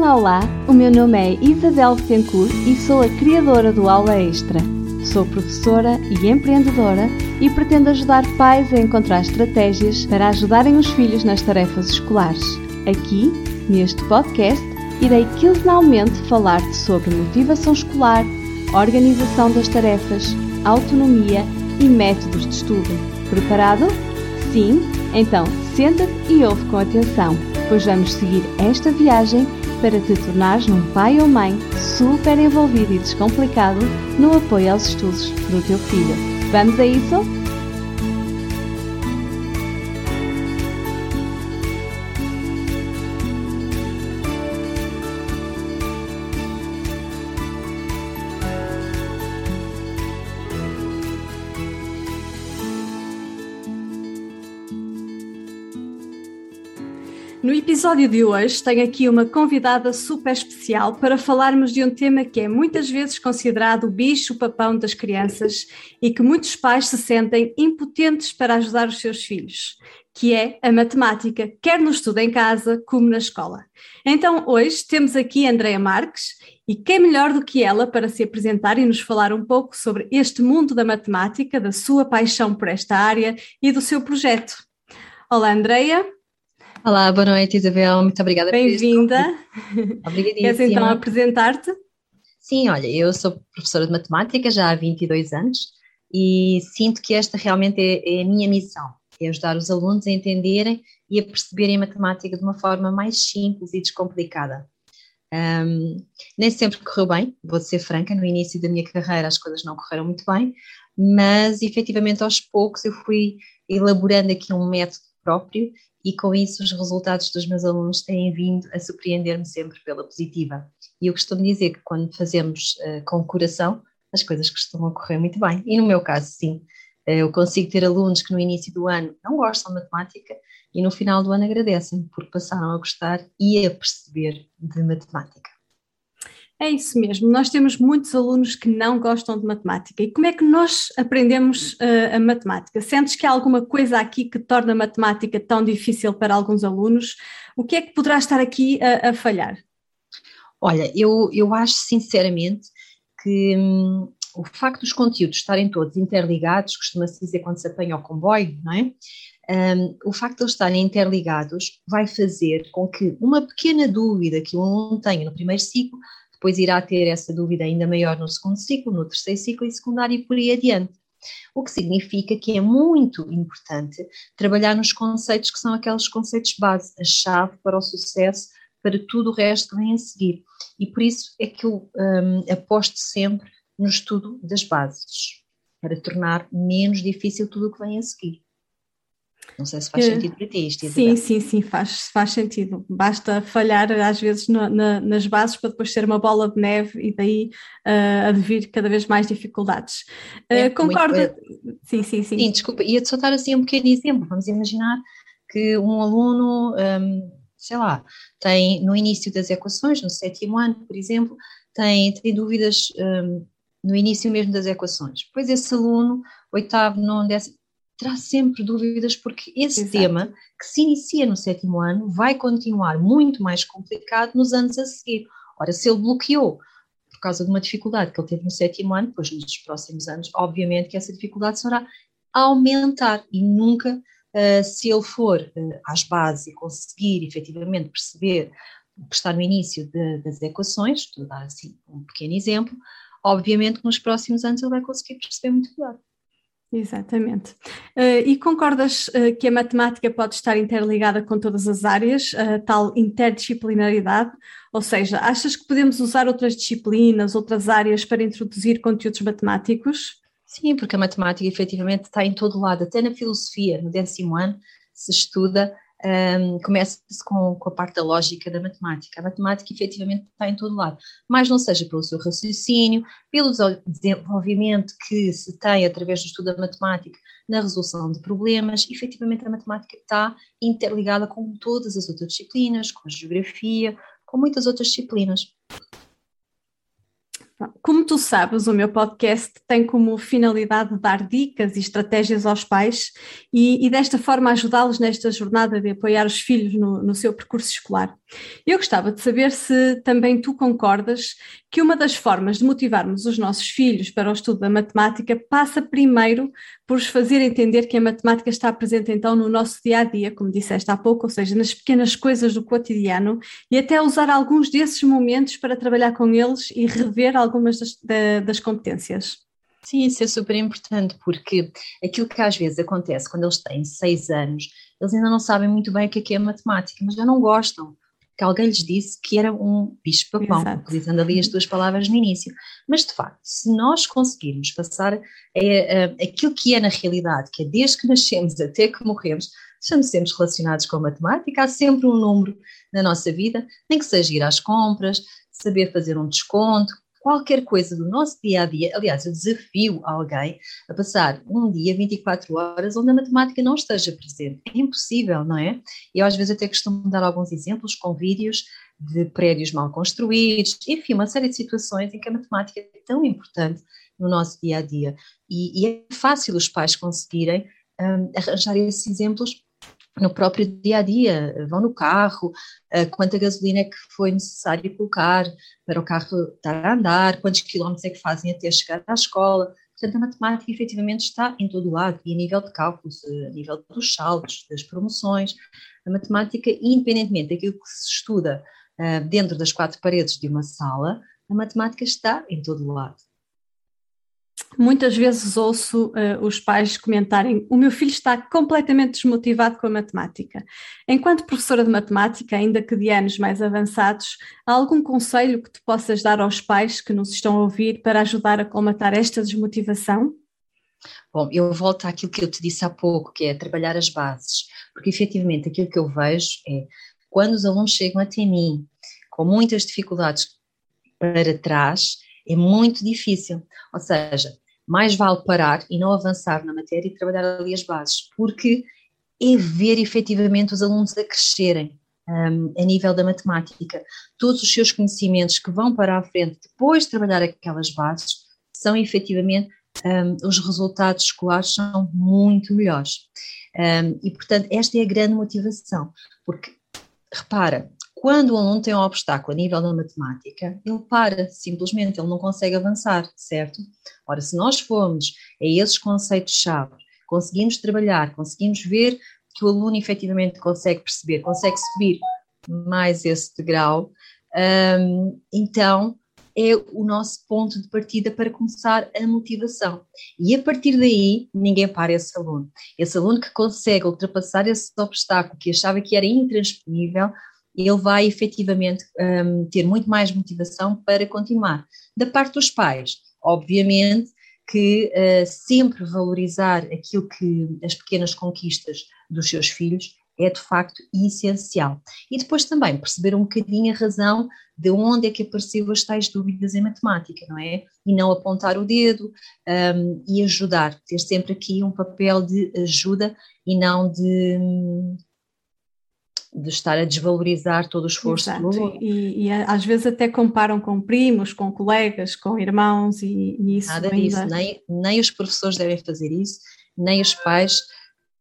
Olá, olá! O meu nome é Isabel Betancourt e sou a criadora do Aula Extra. Sou professora e empreendedora e pretendo ajudar pais a encontrar estratégias para ajudarem os filhos nas tarefas escolares. Aqui, neste podcast, irei quinzenalmente falar-te sobre motivação escolar, organização das tarefas, autonomia e métodos de estudo. Preparado? Sim? Então senta-te e ouve com atenção, pois vamos seguir esta viagem para te tornares num pai ou mãe super envolvido e descomplicado no apoio aos estudos do teu filho. Vamos a isso? No episódio de hoje tenho aqui uma convidada super especial para falarmos de um tema que é muitas vezes considerado o bicho-papão das crianças e que muitos pais se sentem impotentes para ajudar os seus filhos, que é a matemática, quer no estudo em casa como na escola. Então hoje temos aqui a Andrea Marques e quem melhor do que ela para se apresentar e nos falar um pouco sobre este mundo da matemática, da sua paixão por esta área e do seu projeto. Olá, Andreia. Olá, boa noite, Isabel. Muito obrigada Bem-vinda. Obrigadíssima. Queres então apresentar-te? Sim, olha, eu sou professora de matemática já há 22 anos e sinto que esta realmente é, é a minha missão, é ajudar os alunos a entenderem e a perceberem a matemática de uma forma mais simples e descomplicada. Um, nem sempre correu bem, vou ser franca, no início da minha carreira as coisas não correram muito bem, mas efetivamente aos poucos eu fui elaborando aqui um método próprio e com isso os resultados dos meus alunos têm vindo a surpreender-me sempre pela positiva. E eu costumo dizer que quando fazemos uh, com coração, as coisas costumam correr muito bem. E no meu caso, sim, uh, eu consigo ter alunos que no início do ano não gostam de matemática e no final do ano agradecem porque passaram a gostar e a perceber de matemática. É isso mesmo, nós temos muitos alunos que não gostam de matemática. E como é que nós aprendemos uh, a matemática? Sentes que há alguma coisa aqui que torna a matemática tão difícil para alguns alunos? O que é que poderá estar aqui a, a falhar? Olha, eu, eu acho sinceramente que hum, o facto dos conteúdos estarem todos interligados, costuma-se dizer quando se apanha o comboio, não é? Um, o facto de eles estarem interligados vai fazer com que uma pequena dúvida que o aluno tenha no primeiro ciclo depois irá ter essa dúvida ainda maior no segundo ciclo, no terceiro ciclo e secundário e por aí adiante. O que significa que é muito importante trabalhar nos conceitos que são aqueles conceitos base, a chave para o sucesso, para tudo o resto que vem a seguir. E por isso é que eu um, aposto sempre no estudo das bases, para tornar menos difícil tudo o que vem a seguir. Não sei se faz sentido para ti isto. Sim, sim, sim, faz, faz sentido. Basta falhar às vezes no, na, nas bases para depois ser uma bola de neve e daí uh, advir cada vez mais dificuldades. Uh, é, concorda? Sim, sim, sim. Sim, desculpa, ia-te só dar assim um pequeno exemplo. Vamos imaginar que um aluno, um, sei lá, tem no início das equações, no sétimo ano, por exemplo, tem, tem dúvidas um, no início mesmo das equações. Depois esse aluno, oitavo, nono, décimo, terá sempre dúvidas, porque esse Exato. tema, que se inicia no sétimo ano, vai continuar muito mais complicado nos anos a seguir. Ora, se ele bloqueou por causa de uma dificuldade que ele teve no sétimo ano, pois nos próximos anos, obviamente que essa dificuldade será aumentar e nunca, uh, se ele for uh, às bases e conseguir efetivamente perceber o que está no início de, das equações, estou a dar assim um pequeno exemplo, obviamente que nos próximos anos ele vai conseguir perceber muito melhor. Exatamente. Uh, e concordas uh, que a matemática pode estar interligada com todas as áreas, uh, tal interdisciplinaridade? Ou seja, achas que podemos usar outras disciplinas, outras áreas para introduzir conteúdos matemáticos? Sim, porque a matemática efetivamente está em todo lado, até na filosofia, no décimo ano, se estuda um, começa-se com, com, a parte da lógica da matemática. A matemática efetivamente está em todo lado, mas não seja pelo seu raciocínio, pelo desenvolvimento que se tem através do estudo da matemática na resolução de problemas, efetivamente a matemática está interligada com todas as outras disciplinas, com a geografia, com muitas outras disciplinas. Como tu sabes, o meu podcast tem como finalidade dar dicas e estratégias aos pais e, e desta forma ajudá-los nesta jornada de apoiar os filhos no, no seu percurso escolar. Eu gostava de saber se também tu concordas que uma das formas de motivarmos os nossos filhos para o estudo da matemática passa primeiro por os fazer entender que a matemática está presente então no nosso dia a dia, como disseste há pouco, ou seja, nas pequenas coisas do cotidiano, e até usar alguns desses momentos para trabalhar com eles e rever algumas das, das competências. Sim, isso é super importante, porque aquilo que às vezes acontece quando eles têm seis anos, eles ainda não sabem muito bem o que é, que é matemática, mas já não gostam que alguém lhes disse que era um bicho-papão, utilizando ali as duas palavras no início. Mas, de facto, se nós conseguirmos passar é, aquilo que é na realidade, que é desde que nascemos até que morremos, estamos sempre relacionados com a matemática, há sempre um número na nossa vida, nem que seja ir às compras, saber fazer um desconto, qualquer coisa do nosso dia a dia. Aliás, eu desafio alguém a passar um dia 24 horas onde a matemática não esteja presente. É impossível, não é? Eu às vezes até costumo dar alguns exemplos com vídeos de prédios mal construídos, enfim, uma série de situações em que a matemática é tão importante no nosso dia a dia. E, e é fácil os pais conseguirem um, arranjar esses exemplos no próprio dia a dia, vão no carro, eh, quanta gasolina é que foi necessário colocar para o carro estar a andar, quantos quilómetros é que fazem até chegar à escola. Portanto, a matemática efetivamente está em todo o lado, e a nível de cálculos, eh, a nível dos saldos, das promoções. A matemática, independentemente daquilo que se estuda eh, dentro das quatro paredes de uma sala, a matemática está em todo o lado. Muitas vezes ouço uh, os pais comentarem: o meu filho está completamente desmotivado com a matemática. Enquanto professora de matemática, ainda que de anos mais avançados, há algum conselho que tu possas dar aos pais que nos estão a ouvir para ajudar a colmatar esta desmotivação? Bom, eu volto àquilo que eu te disse há pouco, que é trabalhar as bases, porque efetivamente aquilo que eu vejo é quando os alunos chegam até mim com muitas dificuldades para trás, é muito difícil. Ou seja, mais vale parar e não avançar na matéria e trabalhar ali as bases, porque é ver efetivamente os alunos a crescerem um, a nível da matemática. Todos os seus conhecimentos que vão para a frente depois de trabalhar aquelas bases são efetivamente um, os resultados escolares são muito melhores. Um, e, portanto, esta é a grande motivação, porque, repara, quando o aluno tem um obstáculo a nível da matemática, ele para, simplesmente, ele não consegue avançar, certo? Ora, se nós formos a esses conceitos-chave, conseguimos trabalhar, conseguimos ver que o aluno efetivamente consegue perceber, consegue subir mais esse degrau, um, então é o nosso ponto de partida para começar a motivação. E a partir daí, ninguém para esse aluno. Esse aluno que consegue ultrapassar esse obstáculo que achava que era intransponível, ele vai efetivamente um, ter muito mais motivação para continuar. Da parte dos pais, obviamente que uh, sempre valorizar aquilo que as pequenas conquistas dos seus filhos é de facto essencial. E depois também perceber um bocadinho a razão de onde é que apareceu as tais dúvidas em matemática, não é? E não apontar o dedo um, e ajudar, ter sempre aqui um papel de ajuda e não de de estar a desvalorizar todo o esforço Exato. E, e, às vezes até comparam com primos, com colegas, com irmãos e, e isso. Nada ainda... disso, nem, nem os professores devem fazer isso, nem os pais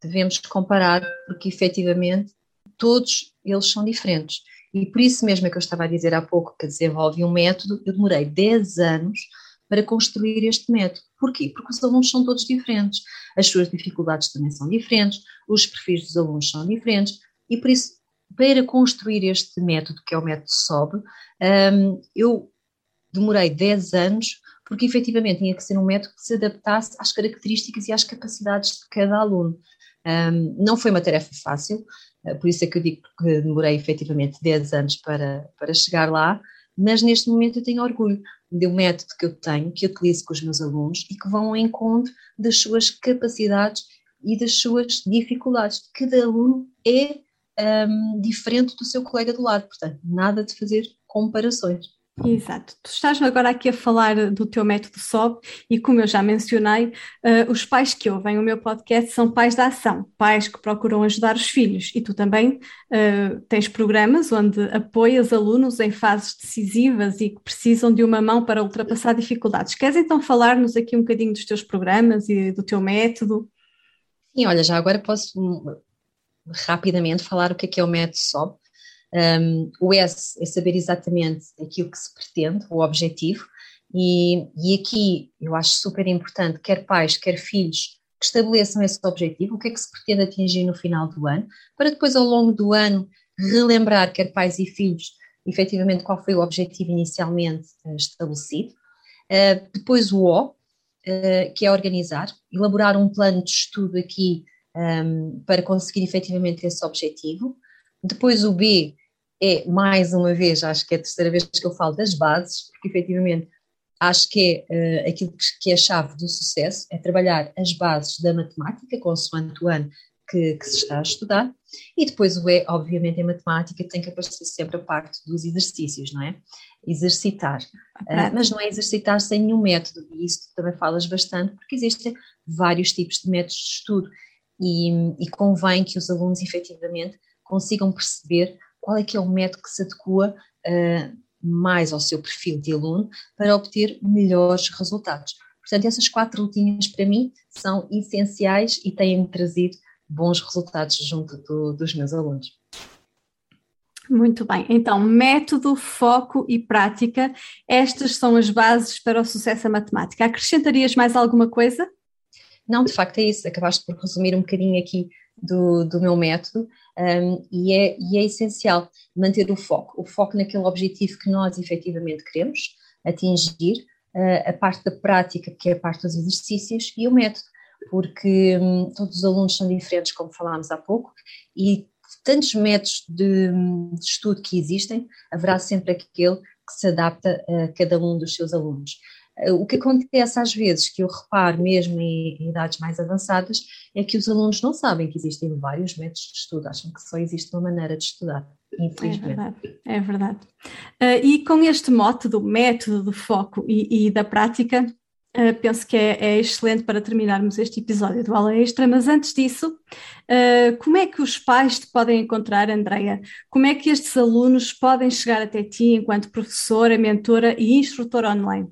devemos comparar, porque efetivamente todos eles são diferentes. E por isso mesmo é que eu estava a dizer há pouco que desenvolvi um método, eu demorei 10 anos para construir este método. Porquê? Porque os alunos são todos diferentes, as suas dificuldades também são diferentes, os perfis dos alunos são diferentes, e por isso, para construir este método, que é o método SOB, um, eu demorei 10 anos, porque efetivamente tinha que ser um método que se adaptasse às características e às capacidades de cada aluno. Um, não foi uma tarefa fácil, eh, por isso é que eu digo que demorei efetivamente 10 anos para, para chegar lá, mas neste momento eu tenho orgulho do método que eu tenho, que eu utilizo com os meus alunos e que vão ao encontro das suas capacidades e das suas dificuldades. Cada aluno é um, diferente do seu colega do lado. Portanto, nada de fazer comparações. Exato. Tu estás agora aqui a falar do teu método SOB e, como eu já mencionei, uh, os pais que ouvem o meu podcast são pais da ação, pais que procuram ajudar os filhos. E tu também uh, tens programas onde apoias alunos em fases decisivas e que precisam de uma mão para ultrapassar dificuldades. Queres então falar-nos aqui um bocadinho dos teus programas e do teu método? Sim, olha, já agora posso rapidamente falar o que é, que é o método SOB. Um, o S é saber exatamente aquilo que se pretende, o objetivo, e, e aqui eu acho super importante, quer pais, quer filhos, que estabeleçam esse objetivo, o que é que se pretende atingir no final do ano, para depois, ao longo do ano, relembrar, quer pais e filhos, efetivamente qual foi o objetivo inicialmente uh, estabelecido. Uh, depois o O, uh, que é organizar, elaborar um plano de estudo aqui um, para conseguir efetivamente esse objetivo. Depois o B é, mais uma vez, acho que é a terceira vez que eu falo das bases, porque efetivamente acho que é uh, aquilo que é a chave do sucesso, é trabalhar as bases da matemática, consoante o ano que, que, se está a estudar, e depois o E, obviamente, em matemática tem que aparecer sempre a parte dos exercícios, não é? Exercitar. Uh, mas não é exercitar sem nenhum método, e isso também falas bastante, porque existem vários tipos de métodos de estudo, e, e convém que os alunos efetivamente consigam perceber qual é que é o método que se adequa uh, mais ao seu perfil de aluno para obter melhores resultados. Portanto, essas quatro rotinas para mim são essenciais e têm-me trazido bons resultados junto do, dos meus alunos. Muito bem, então método, foco e prática, estas são as bases para o sucesso à matemática. Acrescentarias mais alguma coisa? Não, de facto é isso, acabaste por resumir um bocadinho aqui do, do meu método um, e, é, e é essencial manter o foco, o foco naquele objetivo que nós efetivamente queremos atingir, uh, a parte da prática, que é a parte dos exercícios, e o método, porque um, todos os alunos são diferentes, como falámos há pouco, e tantos métodos de, de estudo que existem, haverá sempre aquele que se adapta a cada um dos seus alunos. O que acontece às vezes, que eu reparo mesmo em, em, idades mais avançadas, é que os alunos não sabem que existem vários métodos de estudo, acham que só existe uma maneira de estudar, infelizmente. É verdade. É verdade. Uh, e com este mote do método, do foco e, e da prática, Uh, penso que é, é, excelente para terminarmos este episódio do Aula Extra, mas antes disso, uh, como é que os pais te podem encontrar, Andreia? Como é que estes alunos podem chegar até ti enquanto professora, mentora e instrutora online?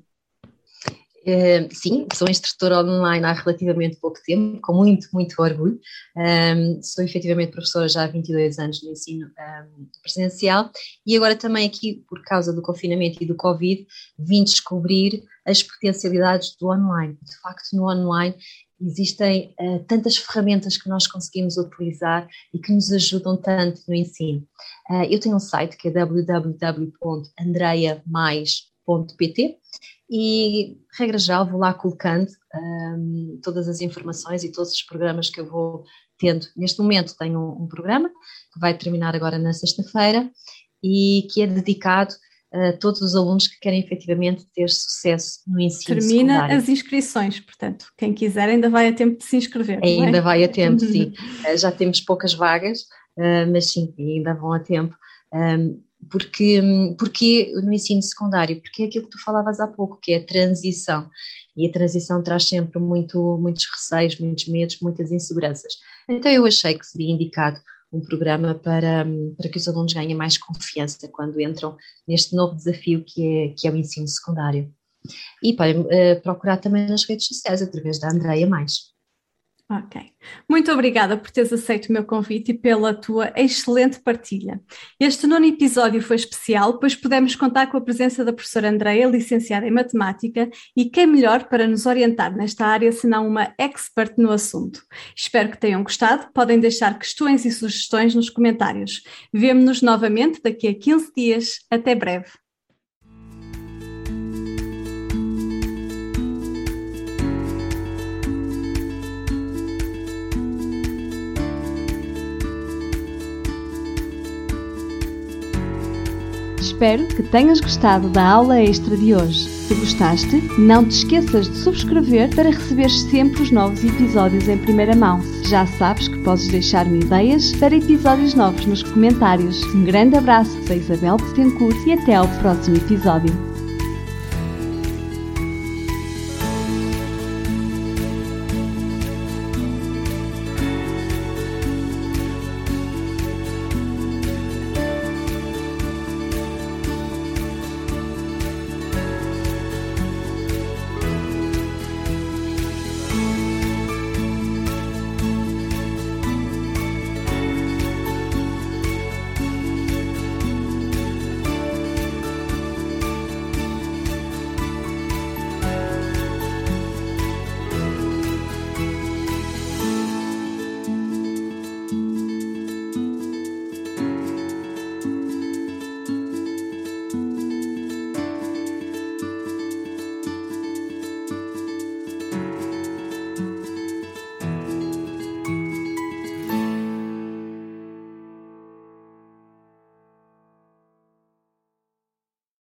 Uh, sim, sou instrutora online há relativamente pouco tempo, com muito, muito orgulho. Um, sou efetivamente professora já há 22 anos no ensino um, presencial e agora também aqui, por causa do confinamento e do Covid, vim descobrir as potencialidades do online. De facto, no online existem uh, tantas ferramentas que nós conseguimos utilizar e que nos ajudam tanto no ensino. Uh, eu tenho um site que é www.andreiamais.pt e, regra geral, vou lá colocando um, todas as informações e todos os programas que eu vou tendo. Neste momento tenho um, um programa que vai terminar agora na sexta-feira e que é dedicado a todos os alunos que querem efetivamente ter sucesso no ensino Termina secundário. as inscrições, portanto, quem quiser ainda vai a tempo de se inscrever. É? Ainda é? vai a tempo, sim. Eh, já temos poucas vagas, eh, mas sim, ainda vão a tempo. Porque, porque no ensino secundário? Porque é aquilo que tu falavas há pouco, que é a transição. E a transição traz sempre muito, muitos receios, muitos medos, muitas inseguranças. Então eu achei que seria indicado um programa para, para que os alunos ganhem mais confiança quando entram neste novo desafio que é, que é o ensino secundário. E podem uh, procurar também nas redes sociais, através da Andreia Mais. Ok. Muito obrigada por teres aceito o meu convite e pela tua excelente partilha. Este nono episódio foi especial, pois pudemos contar com a presença da professora Andreia, licenciada em Matemática, e quem melhor para nos orientar nesta área senão uma expert no assunto. Espero que tenham gostado. Podem deixar questões e sugestões nos comentários. Vemo-nos novamente daqui a 15 dias. Até breve. Espero que tenhas gostado da aula extra de hoje. Se gostaste, não te esqueças de subscrever para receber sempre os novos episódios em primeira mão. Já sabes que podes deixar-me ideias para episódios novos nos comentários. Um grande abraço da Isabel Betancourt e até ao próximo episódio.